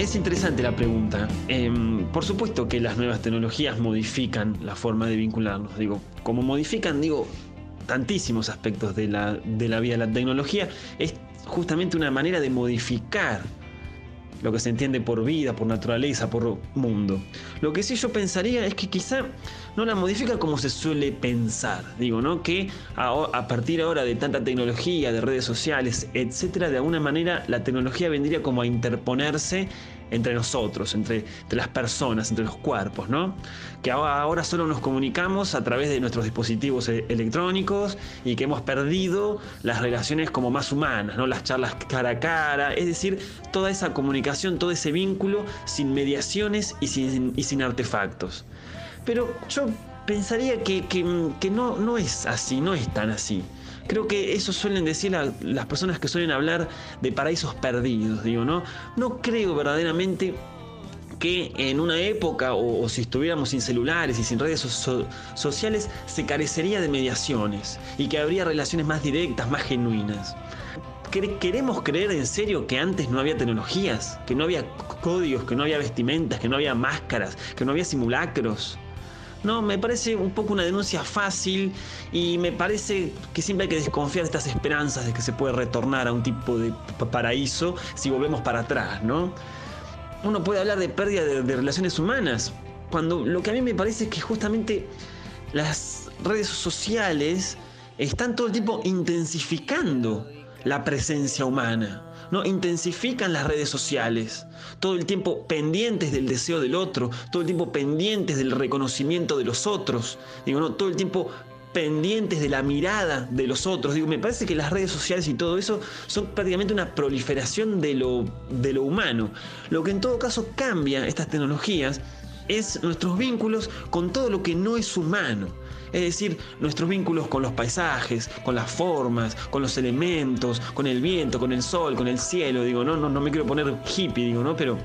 Es interesante la pregunta. Em, por supuesto que las nuevas tecnologías modifican la forma de vincularnos. Digo, como modifican, digo, tantísimos aspectos de la, de la vida. La tecnología es justamente una manera de modificar lo que se entiende por vida, por naturaleza, por mundo. Lo que sí yo pensaría es que quizá no la modifica como se suele pensar. Digo, ¿no? Que a, partir ahora de tanta tecnología, de redes sociales, etcétera, de alguna manera la tecnología vendría como a interponerse entre nosotros, entre, las personas, entre los cuerpos, ¿no? Que ahora solo nos comunicamos a través de nuestros dispositivos e-, electrónicos y que hemos perdido las relaciones como más humanas, ¿no? Las charlas cara a cara, es decir, toda esa comunicación, todo ese vínculo sin mediaciones y sin, y sin artefactos. Pero yo pensaría que, que no, no es así, no es tan así. Creo que eso suelen decir las personas que suelen hablar de paraísos perdidos, digo, ¿no? No creo verdaderamente que en una época, o, si estuviéramos sin celulares y sin redes sociales, se carecería de mediaciones y que habría relaciones más directas, más genuinas. ¿Queremos creer en serio que antes no había tecnologías? ¿Que no había códigos, que no había vestimentas, que no había máscaras, que no había simulacros? No, me parece un poco una denuncia fácil y me parece que siempre hay que desconfiar de estas esperanzas de que se puede retornar a un tipo de paraíso si volvemos para atrás, ¿no? Uno puede hablar de pérdida de, de relaciones humanas, cuando lo que a mí me parece es que justamente las redes sociales están todo el tiempo intensificando la presencia humana. ¿No? Intensifican las redes sociales, todo el tiempo pendientes del deseo del otro, todo el tiempo pendientes del reconocimiento de los otros, digo, ¿no? Todo el tiempo pendientes de la mirada de los otros. Digo, me parece que las redes sociales y todo eso son prácticamente una proliferación de lo, de lo humano. Lo que en todo caso cambia estas tecnologías es nuestros vínculos con todo lo que no es humano. Es decir, nuestros vínculos con los paisajes, con las formas, con los elementos, con el viento, con el sol, con el cielo. Digo, no, no, no me quiero poner hippie, digo, ¿no? Pero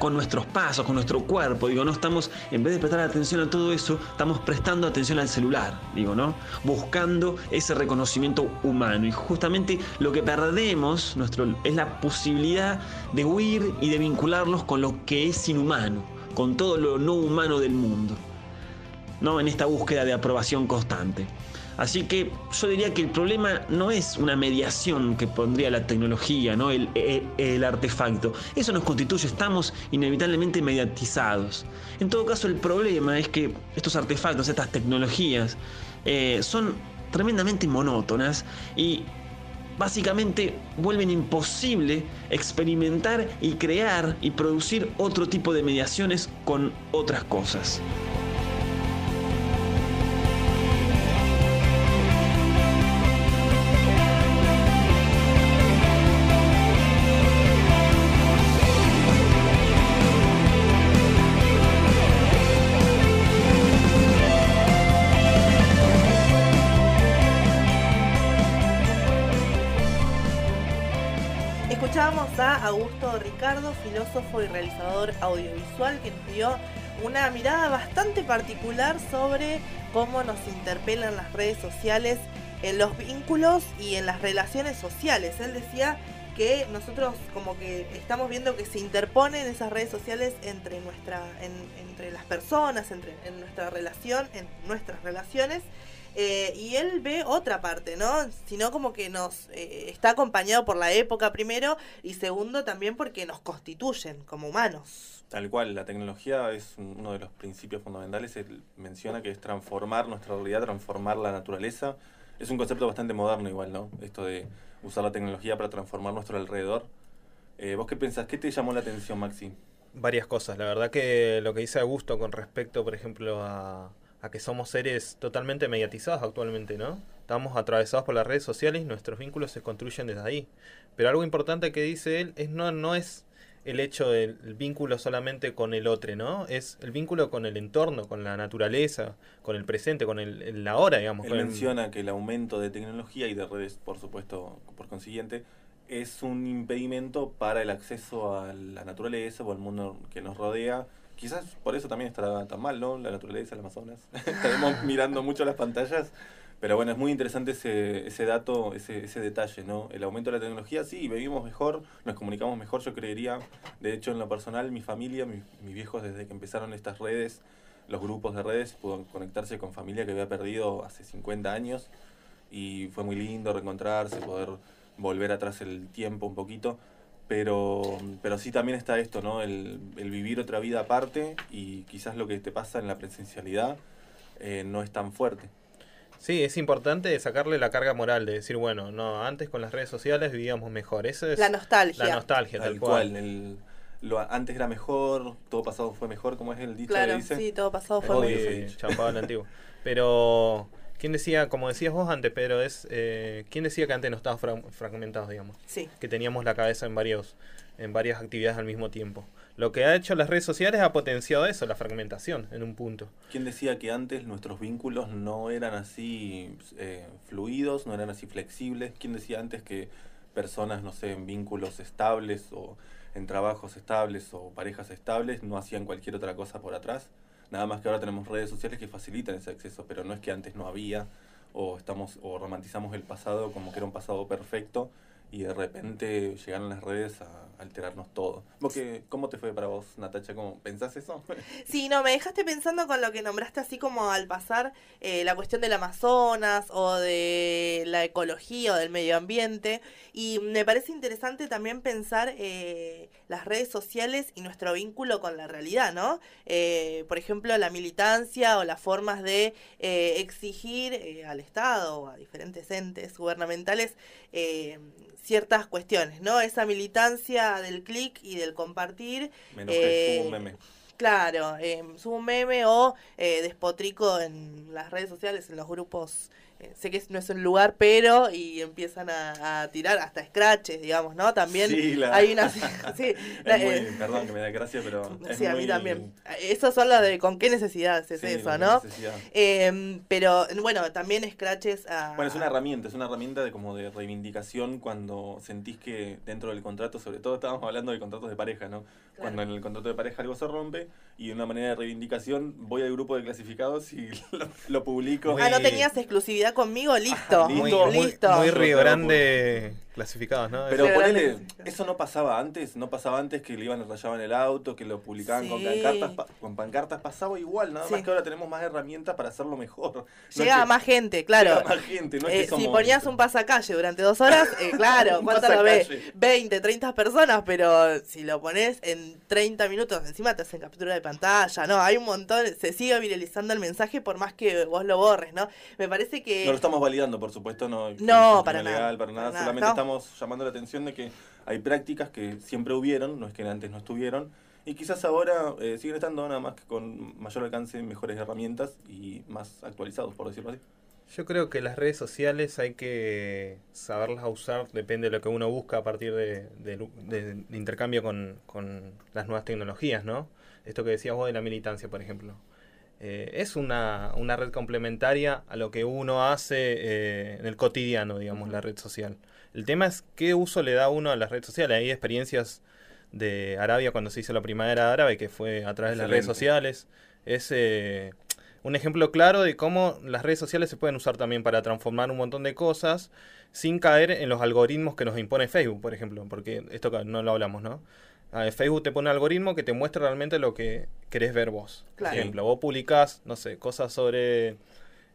con nuestros pasos, con nuestro cuerpo, digo, no estamos, en vez de prestar atención a todo eso, estamos prestando atención al celular, digo, ¿no? Buscando ese reconocimiento humano. Y justamente lo que perdemos nuestro, es la posibilidad de huir y de vincularnos con lo que es inhumano, con todo lo no humano del mundo. ¿No? en esta búsqueda de aprobación constante. Así que yo diría que el problema no es una mediación que pondría la tecnología, ¿no? el, el, artefacto. Eso nos constituye, estamos inevitablemente mediatizados. En todo caso, el problema es que estos artefactos, estas tecnologías, eh, son tremendamente monótonas y básicamente vuelven imposible experimentar y crear y producir otro tipo de mediaciones con otras cosas. Ricardo, filósofo y realizador audiovisual, que nos dio una mirada bastante particular sobre cómo nos interpelan las redes sociales en los vínculos y en las relaciones sociales. Él decía que nosotros como que estamos viendo que se interponen esas redes sociales entre nuestra entre las personas, entre en nuestra relación, en nuestras relaciones eh, y él ve otra parte, ¿no? Sino como que nos eh, está acompañado por la época primero y segundo también porque nos constituyen como humanos. Tal cual, la tecnología es uno de los principios fundamentales. Él menciona que es transformar nuestra realidad, transformar la naturaleza. Es un concepto bastante moderno igual, ¿no? Esto de usar la tecnología para transformar nuestro alrededor. Eh, ¿Vos qué pensás? ¿Qué te llamó la atención, Maxi? Varias cosas. La verdad que lo que dice Augusto con respecto, por ejemplo, a, a que somos seres totalmente mediatizados actualmente, ¿no? Estamos atravesados por las redes sociales y nuestros vínculos se construyen desde ahí. Pero algo importante que dice él es no, no es el hecho del el vínculo solamente con el otro, ¿no? Es el vínculo con el entorno, con la naturaleza, con el presente, con el, el ahora, digamos. Él el- menciona que el aumento de tecnología y de redes, por supuesto, por consiguiente, es un impedimento para el acceso a la naturaleza o al mundo que nos rodea. Quizás por eso también estará tan mal, ¿no? La naturaleza, el Amazonas. Estaremos mirando mucho las pantallas. Pero bueno, es muy interesante ese, ese dato, ese, ese detalle, ¿no? El aumento de la tecnología, sí, vivimos mejor, nos comunicamos mejor, yo creería. De hecho, en lo personal, mi familia, mis, mis viejos, desde que empezaron estas redes, los grupos de redes, pudo conectarse con familia que había perdido hace 50 años. Y fue muy lindo reencontrarse, poder volver atrás el tiempo un poquito. Pero, pero sí también está esto, ¿no? El, el vivir otra vida aparte y quizás lo que te pasa en la presencialidad eh, no es tan fuerte. Sí, es importante sacarle la carga moral de decir, bueno, no, antes con las redes sociales vivíamos mejor. Eso es La nostalgia. la nostalgia, tal, Tal cual. cual. el- lo, antes era mejor, todo pasado fue mejor, como es el dicho Claro, que dice. sí, todo pasado fue chapado al antiguo. Pero, ¿quién decía, como decías vos antes, Pedro, es, eh, ¿quién decía que antes no estábamos fra- fragmentados, digamos? Sí. Que teníamos la cabeza en varios en varias actividades al mismo tiempo. Lo que ha hecho las redes sociales ha potenciado eso, la fragmentación, en un punto. ¿Quién decía que antes nuestros vínculos no eran así eh, fluidos, no eran así flexibles? ¿Quién decía antes que personas, no sé, en vínculos estables o en trabajos estables o parejas estables no hacían cualquier otra cosa por atrás? Nada más que ahora tenemos redes sociales que facilitan ese acceso, pero no es que antes no había o estamos o romantizamos el pasado como que era un pasado perfecto y de repente llegaron las redes a alterarnos todo. ¿Vos qué- ¿Cómo te fue para vos, Natacha? ¿Cómo pensás eso? Sí, no, me dejaste pensando con lo que nombraste así como al pasar eh, la cuestión del Amazonas o de la ecología o del medio ambiente. Y me parece interesante también pensar eh, las redes sociales y nuestro vínculo con la realidad, ¿no? Eh, por ejemplo, la militancia o las formas de eh, exigir eh, al Estado o a diferentes entes gubernamentales eh, ciertas cuestiones, ¿no? Esa militancia del clic y del compartir Me enojé, Eh, subo un meme. Claro, eh, subo un meme o eh, despotrico en las redes sociales, en los grupos. Eh, sé que no es un lugar, pero y empiezan a, a tirar hasta scratches, digamos, ¿no? También Sí, la- hay una... sí, la- Es muy, eh, perdón que me da gracia, pero. es sí, a mí también. Esos son los de con qué necesidades es sí, eso, ¿no? Eh, pero bueno, también scratches a... Bueno, es una herramienta, es una herramienta de como de reivindicación cuando sentís que dentro del contrato, sobre todo estábamos hablando de contratos de pareja, ¿no? Cuando en el contrato de pareja algo se rompe y una manera de reivindicación voy al grupo de clasificados y lo, lo publico. Muy- Ah, no tenías exclusividad conmigo, listo. Listo, Muy, Listo, muy, muy Río Grande clasificados, ¿no? Pero Sí, ponele, eso no pasaba antes, no pasaba antes que le iban, rayaban el auto, que lo publicaban con pancartas, pa- con pancartas pasaba igual, nada más Sí. que ahora tenemos más herramientas para hacerlo mejor. No es Llega que- a más gente, claro. llega a más gente, no es Eh, que si ponías un pasacalle durante dos horas, eh, claro, ¿cuánto lo ves? pasacalle. 20, 30 personas, pero si lo pones en 30 minutos, encima te hacen captura de pantalla, ¿no? Hay un montón, se sigue viralizando el mensaje por más que vos lo borres, ¿no? Me parece que... No lo estamos validando, por supuesto, no. No, para nada, legal, para para nada. nada, Solamente no. Estamos llamando la atención de que hay prácticas que siempre hubieron, no es que antes no estuvieron, y quizás ahora eh, siguen estando nada más que con mayor alcance, mejores herramientas y más actualizados, por decirlo así. Yo creo que las redes sociales hay que saberlas usar, depende de lo que uno busca a partir de, de de- intercambio con, con las nuevas tecnologías, ¿no? Esto que decías vos de la militancia, por ejemplo. Eh, es una, una red complementaria a lo que uno hace eh, en el cotidiano, digamos, la red social. El tema es qué uso le da uno a las redes sociales. Hay experiencias de Arabia cuando se hizo la primavera árabe, que fue a través de las redes sociales. Es eh, un ejemplo claro de cómo las redes sociales se pueden usar también para transformar un montón de cosas sin caer en los algoritmos que nos impone Facebook, por ejemplo, porque esto no lo hablamos, ¿no? Facebook te pone un algoritmo que te muestra realmente lo que querés ver vos. Claro. Por ejemplo, vos publicás, no sé, cosas sobre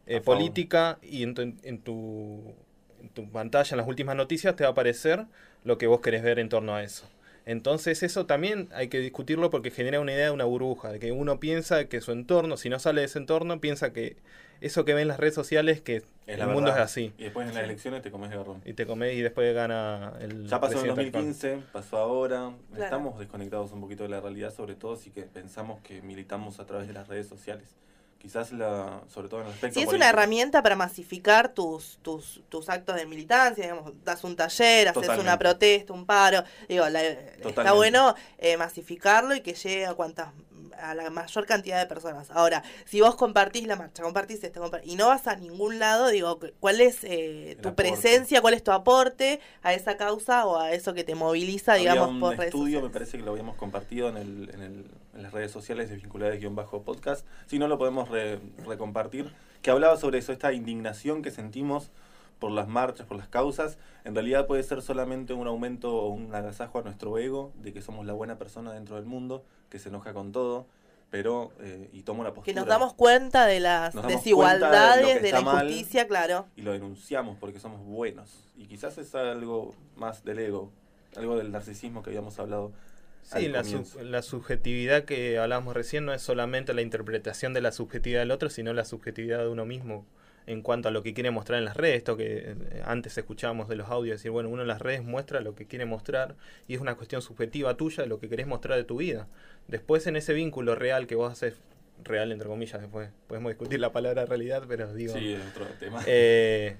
eh, política y en tu, en, tu, en tu pantalla, en las últimas noticias, te va a aparecer lo que vos querés ver en torno a eso. Entonces eso también hay que discutirlo porque genera una idea de una burbuja, de que uno piensa que su entorno, si no sale de ese entorno, piensa que eso que ve en las redes sociales, que Es el mundo es así. Y después en las elecciones te comes de garrón. Y te comes y después gana el Ya pasó en presidente actual. 2015, pasó ahora. Claro. Estamos desconectados un poquito de la realidad, sobre todo si que pensamos que militamos a través de las redes sociales. Quizás la, sobre todo en el aspecto Sí, es político. una herramienta para masificar tus, tus, tus actos de militancia, digamos, das un taller, haces una protesta, un paro, digo, la- está bueno eh, masificarlo y que llegue a cuantas a la mayor cantidad de personas. Ahora, si vos compartís la marcha, compartís esto, y no vas a ningún lado, digo, ¿cuál es eh, tu aporte. presencia, cuál es tu aporte a esa causa o a eso que te moviliza, Había digamos, un por redes estudio, me parece que lo habíamos compartido en, el, en, el- en las redes sociales de bajo podcast Si no, lo podemos re- recompartir. Que hablaba sobre eso, esta indignación que sentimos por las marchas, por las causas. En realidad puede ser solamente un aumento o un agasajo a nuestro ego de que somos la buena persona dentro del mundo, que se enoja con todo, pero. eh, y toma una postura. Que nos damos cuenta de las desigualdades, de la mal. injusticia, claro. y lo denunciamos porque somos buenos. Y quizás es algo más del ego, algo del narcisismo que habíamos hablado. Sí, la, su- la subjetividad que hablábamos recién no es solamente la interpretación de la subjetividad del otro, sino la subjetividad de uno mismo en cuanto a lo que quiere mostrar en las redes. Esto que eh, antes escuchábamos de los audios, decir, bueno, uno en las redes muestra lo que quiere mostrar y es una cuestión subjetiva tuya de lo que querés mostrar de tu vida. Después en ese vínculo real que vos haces, real entre comillas, después podemos discutir la palabra realidad, pero digo... Sí, es otro tema. Eh,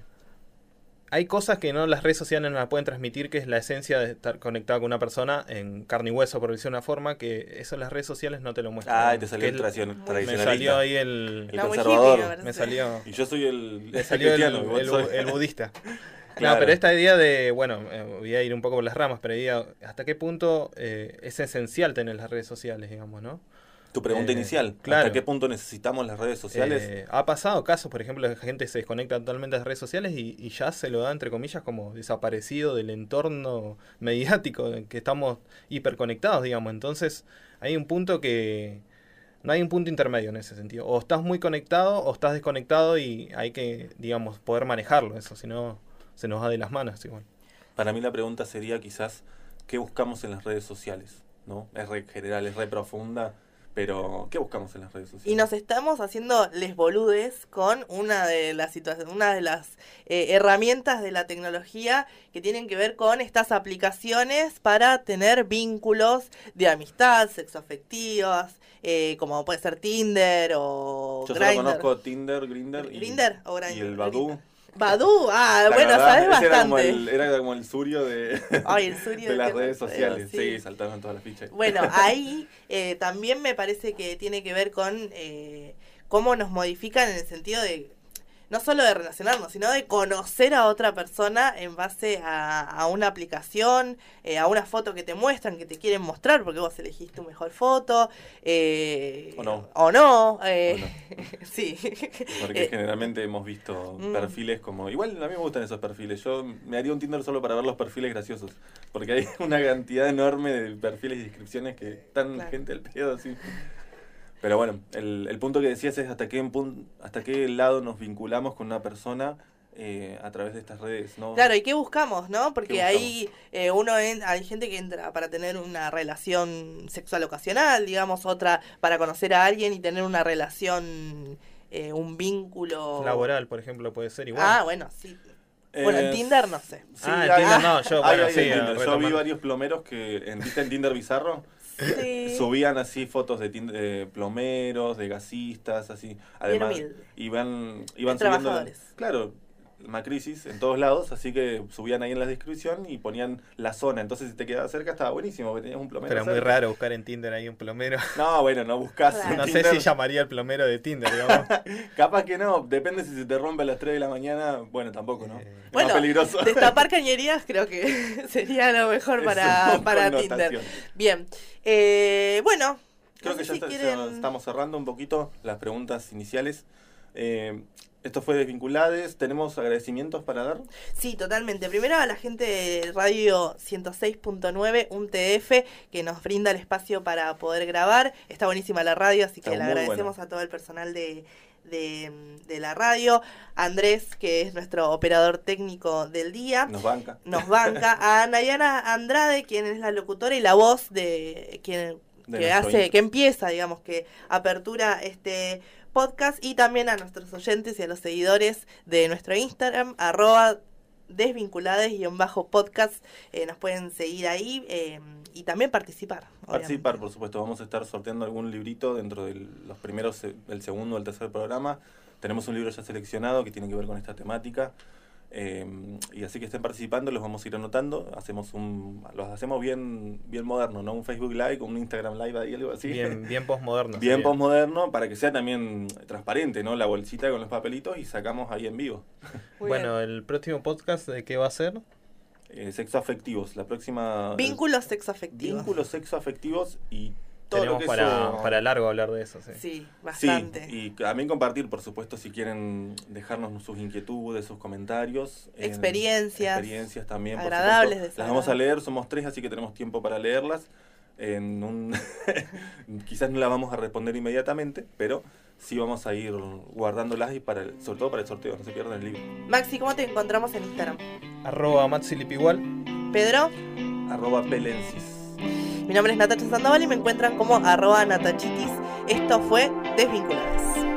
hay cosas que no las redes sociales no las pueden transmitir, que es la esencia de estar conectado con una persona en carne y hueso, por decirlo de una forma, que eso las redes sociales no te lo muestran. Ay, te salió el el- tradicion- Me Me tradicionalista. salió ahí el... El conservador. hippie, me. Me salió... Y yo soy el, salió el, budista. Claro. No, pero esta idea de, bueno, eh, voy a ir un poco por las ramas, pero idea, hasta qué punto eh, es esencial tener las redes sociales, digamos, ¿no? Tu pregunta Eh, inicial, claro. ¿hasta qué punto necesitamos las redes sociales? Eh, ha pasado casos, por ejemplo, de que gente se desconecta totalmente de las redes sociales y, y ya se lo da, entre comillas, como desaparecido del entorno mediático, en que estamos hiperconectados, digamos. Entonces, hay un punto que... No hay un punto intermedio en ese sentido. O estás muy conectado o estás desconectado y hay que, digamos, poder manejarlo eso, si no se nos va de las manos igual. Para mí la pregunta sería quizás, ¿qué buscamos en las redes sociales? ¿No? Es re general, es re profunda, pero ¿qué buscamos en las redes sociales? Y nos estamos haciendo les boludes con una de las situaciones, una de las eh, herramientas de la tecnología que tienen que ver con estas aplicaciones para tener vínculos de amistad, sexoafectivas, eh, como puede ser Tinder o Yo solo conozco Tinder, Grinder y, ¿Grindr o Grindr? y el Badoo. Badoo, ah, ¿Te bueno, sabes Ese Era como, bastante. el, era como el surio de, Ay, el surio de las redes sociales. sí. Sí, saltaron todas las fichas. Bueno, ahí eh, también me parece que tiene que ver con eh, cómo nos modifican en el sentido de no solo de relacionarnos, sino de conocer a otra persona en base a, a una aplicación, eh, a una foto que te muestran, que te quieren mostrar, porque vos elegís tu mejor foto. eh, O no. O no. eh, sí. Porque Eh, generalmente hemos visto Mm. perfiles como... Igual a mí me gustan esos perfiles. Yo me haría un Tinder solo para ver los perfiles graciosos. Porque hay una cantidad enorme de perfiles y descripciones que están Claro. gente al pedo así. Pero bueno, el, el punto que decías es hasta qué, hasta qué lado nos vinculamos con una persona eh, a través de estas redes. ¿no? Claro, ¿y qué buscamos, no? Porque ¿Qué ahí eh, uno en- hay gente que entra para tener una relación sexual ocasional, digamos, otra para conocer a alguien y tener una relación, eh, un vínculo Laboral, por ejemplo, puede ser igual. Ah, bueno, sí. Bueno, en Eh, Tinder no sé. sí, Ah, en Tinder no, yo, hay- bueno, hay sí, en Tinder. Yo vi varios plomeros que en, ¿viste en Tinder bizarro Sí. subían así fotos de, de plomeros, de gasistas, así. Además, iban, iban De subiendo. trabajadores. Claro, Macrisis en todos lados, así que subían ahí en la descripción y ponían la zona. Entonces, si te quedaba cerca, estaba buenísimo, porque tenías un plomero. Pero es muy raro buscar en Tinder ahí un plomero. No, bueno, no buscas. Claro. No sé si llamaría el plomero de Tinder, digamos. Capaz que no, depende si se te rompe a las 3 de la mañana. Bueno, tampoco, ¿no? Eh, Es Bueno, más peligroso. Destapar cañerías creo que sería lo mejor para, una para. Tinder. Bien. Eh, bueno. Creo no que ya si está- quieren- estamos cerrando un poquito las preguntas iniciales. Eh, esto fue Desvinculades. ¿Tenemos agradecimientos para dar? Sí, totalmente. Primero a la gente de Radio 106.9, un TF, que nos brinda el espacio para poder grabar. Está buenísima la radio, así que le agradecemos a todo el personal de, de, de la radio. Andrés, que es nuestro operador técnico del día. Nos banca. Nos banca. A Nayana Andrade, quien es la locutora y la voz de quien De que hace, intro. que empieza, digamos, que apertura este podcast y también a nuestros oyentes y a los seguidores de nuestro Instagram, arroba desvinculadas-podcast. Eh, nos pueden seguir ahí eh, y también participar. Participar, obviamente. por supuesto. Vamos a estar sorteando algún librito dentro de los primeros, el segundo o el tercer programa. Tenemos un libro ya seleccionado que tiene que ver con esta temática. Eh, y así que estén participando, los vamos a ir anotando. Hacemos un, los hacemos bien, bien moderno, ¿no? Un Facebook Live, un Instagram Live ahí, algo así. Bien, bien postmoderno. Bien postmoderno para que sea también transparente, ¿no? La bolsita con los papelitos y sacamos ahí en vivo. Muy Bueno, bien. el próximo podcast de qué va a ser? Eh, sexo afectivos, la próxima. Vínculos sexoafectivos. Vínculos sexo afectivos y todo lo Tenemos que para, eso- para largo hablar de eso, sí. Sí, Sí, bastante. y también compartir, por supuesto, si quieren dejarnos sus inquietudes, sus comentarios. en- Experiencias. experiencias también. por agradables, supuesto. Las vamos a leer, somos tres, así que tenemos tiempo para leerlas. En un Quizás no las vamos a responder inmediatamente, pero sí vamos a ir guardándolas y para el- sobre todo para el sorteo, no se pierdan el libro. Maxi, ¿cómo te encontramos en Instagram? Arroba Matsilipigual. Pedro, Arroba Pelensis. Mi nombre es Natacha Sandoval y me encuentran como arroba natachitis. Esto fue Desvinculadas.